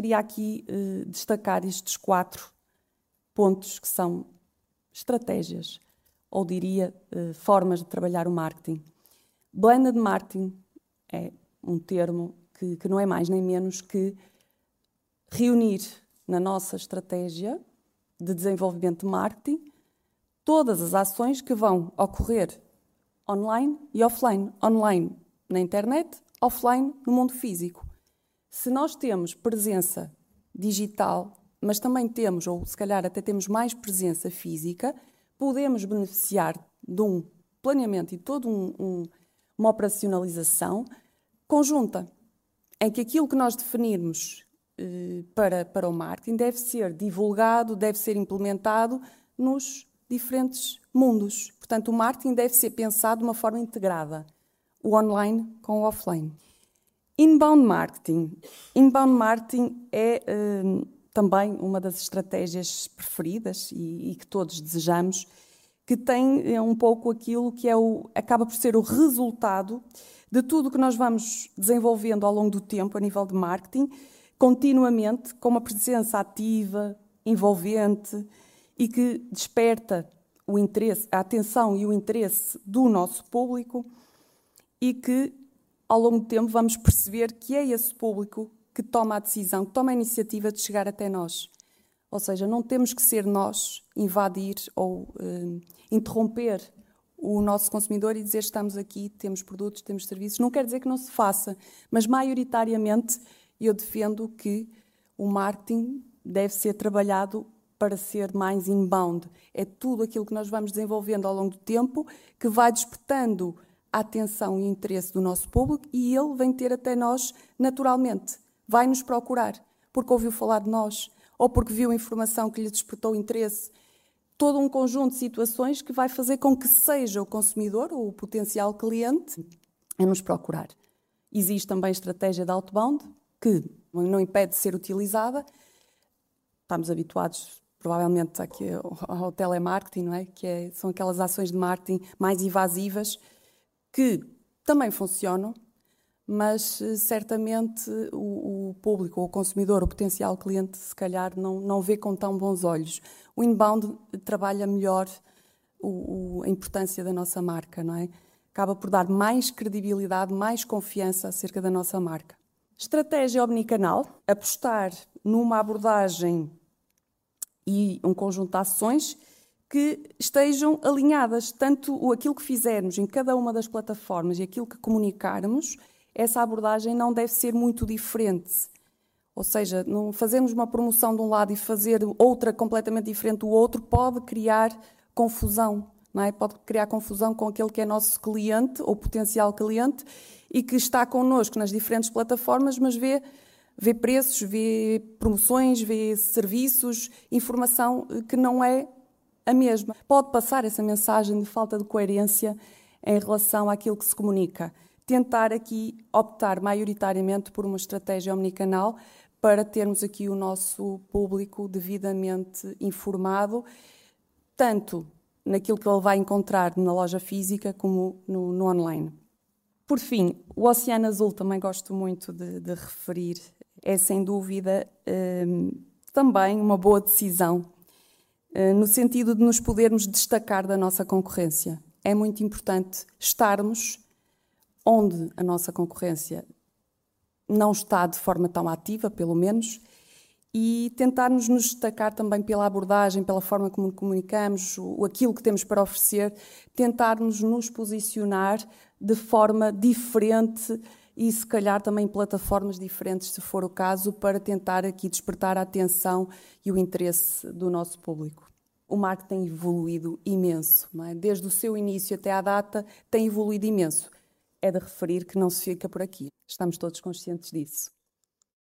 queria aqui eh, destacar estes quatro pontos que são estratégias, ou diria eh, formas de trabalhar o marketing. Blended marketing é um termo que, que não é mais nem menos que reunir na nossa estratégia de desenvolvimento de marketing todas as ações que vão ocorrer online e offline. Online na internet, offline no mundo físico. Se nós temos presença digital, mas também temos, ou se calhar até temos mais presença física, podemos beneficiar de um planeamento e toda um, um, uma operacionalização conjunta, em que aquilo que nós definirmos eh, para, para o marketing deve ser divulgado, deve ser implementado nos diferentes mundos. Portanto, o marketing deve ser pensado de uma forma integrada, o online com o offline. Inbound marketing. Inbound marketing é uh, também uma das estratégias preferidas e, e, que todos desejamos, que tem é um pouco aquilo que é o, acaba por ser o resultado de tudo o que nós vamos desenvolvendo ao longo do tempo a nível de marketing, continuamente, com uma presença ativa, envolvente e que desperta o interesse, a atenção e o interesse do nosso público e que ao longo do tempo vamos perceber que é esse público que toma a decisão, que toma a iniciativa de chegar até nós. Ou seja, não temos que ser nós invadir ou uh, interromper o nosso consumidor e dizer estamos aqui, temos produtos, temos serviços. Não quer dizer que não se faça, mas maioritariamente eu defendo que o marketing deve ser trabalhado para ser mais inbound. É tudo aquilo que nós vamos desenvolvendo ao longo do tempo que vai despertando a atenção e interesse do nosso público e ele vem ter até nós naturalmente. Vai nos procurar porque ouviu falar de nós ou porque viu informação que lhe despertou interesse. Todo um conjunto de situações que vai fazer com que seja o consumidor ou o potencial cliente a nos procurar. Existe também a estratégia de outbound, que não impede de ser utilizada. Estamos habituados, provavelmente, aqui ao telemarketing, não é? Que é, são aquelas ações de marketing mais invasivas que também funcionam, mas eh, certamente o, o, público, o consumidor, o potencial cliente, se calhar não, não vê com tão bons olhos. O inbound trabalha melhor o, o, a importância da nossa marca, não é? Acaba por dar mais credibilidade, mais confiança acerca da nossa marca. Estratégia omnicanal, apostar numa abordagem e um conjunto de ações que estejam alinhadas, tanto aquilo que fizermos em cada uma das plataformas e aquilo que comunicarmos, essa abordagem não deve ser muito diferente. Ou seja, não fazermos uma promoção de um lado e fazer outra completamente diferente do outro pode criar confusão, não é? Pode criar confusão com aquele que é nosso cliente ou potencial cliente e que está connosco nas diferentes plataformas, mas vê, vê preços, vê promoções, vê serviços, informação que não é a mesma. Pode passar essa mensagem de falta de coerência em relação àquilo que se comunica. Tentar aqui optar maioritariamente por uma estratégia omnicanal para termos aqui o nosso público devidamente informado, tanto naquilo que ele vai encontrar na loja física como no, no online. Por fim, o Oceano Azul também gosto muito de, de referir. É sem dúvida um, também uma boa decisão, no sentido de nos podermos destacar da nossa concorrência. É muito importante estarmos onde a nossa concorrência não está de forma tão ativa, pelo menos, e tentarmos nos destacar também pela abordagem, pela forma como comunicamos, o, aquilo que temos para oferecer, tentarmos nos posicionar de forma diferente e se calhar também plataformas diferentes, se for o caso, para tentar aqui despertar a atenção e o interesse do nosso público. O marketing tem evoluído imenso, é? desde o seu início até à data, tem evoluído imenso. É de referir que não se fica por aqui. Estamos todos conscientes disso.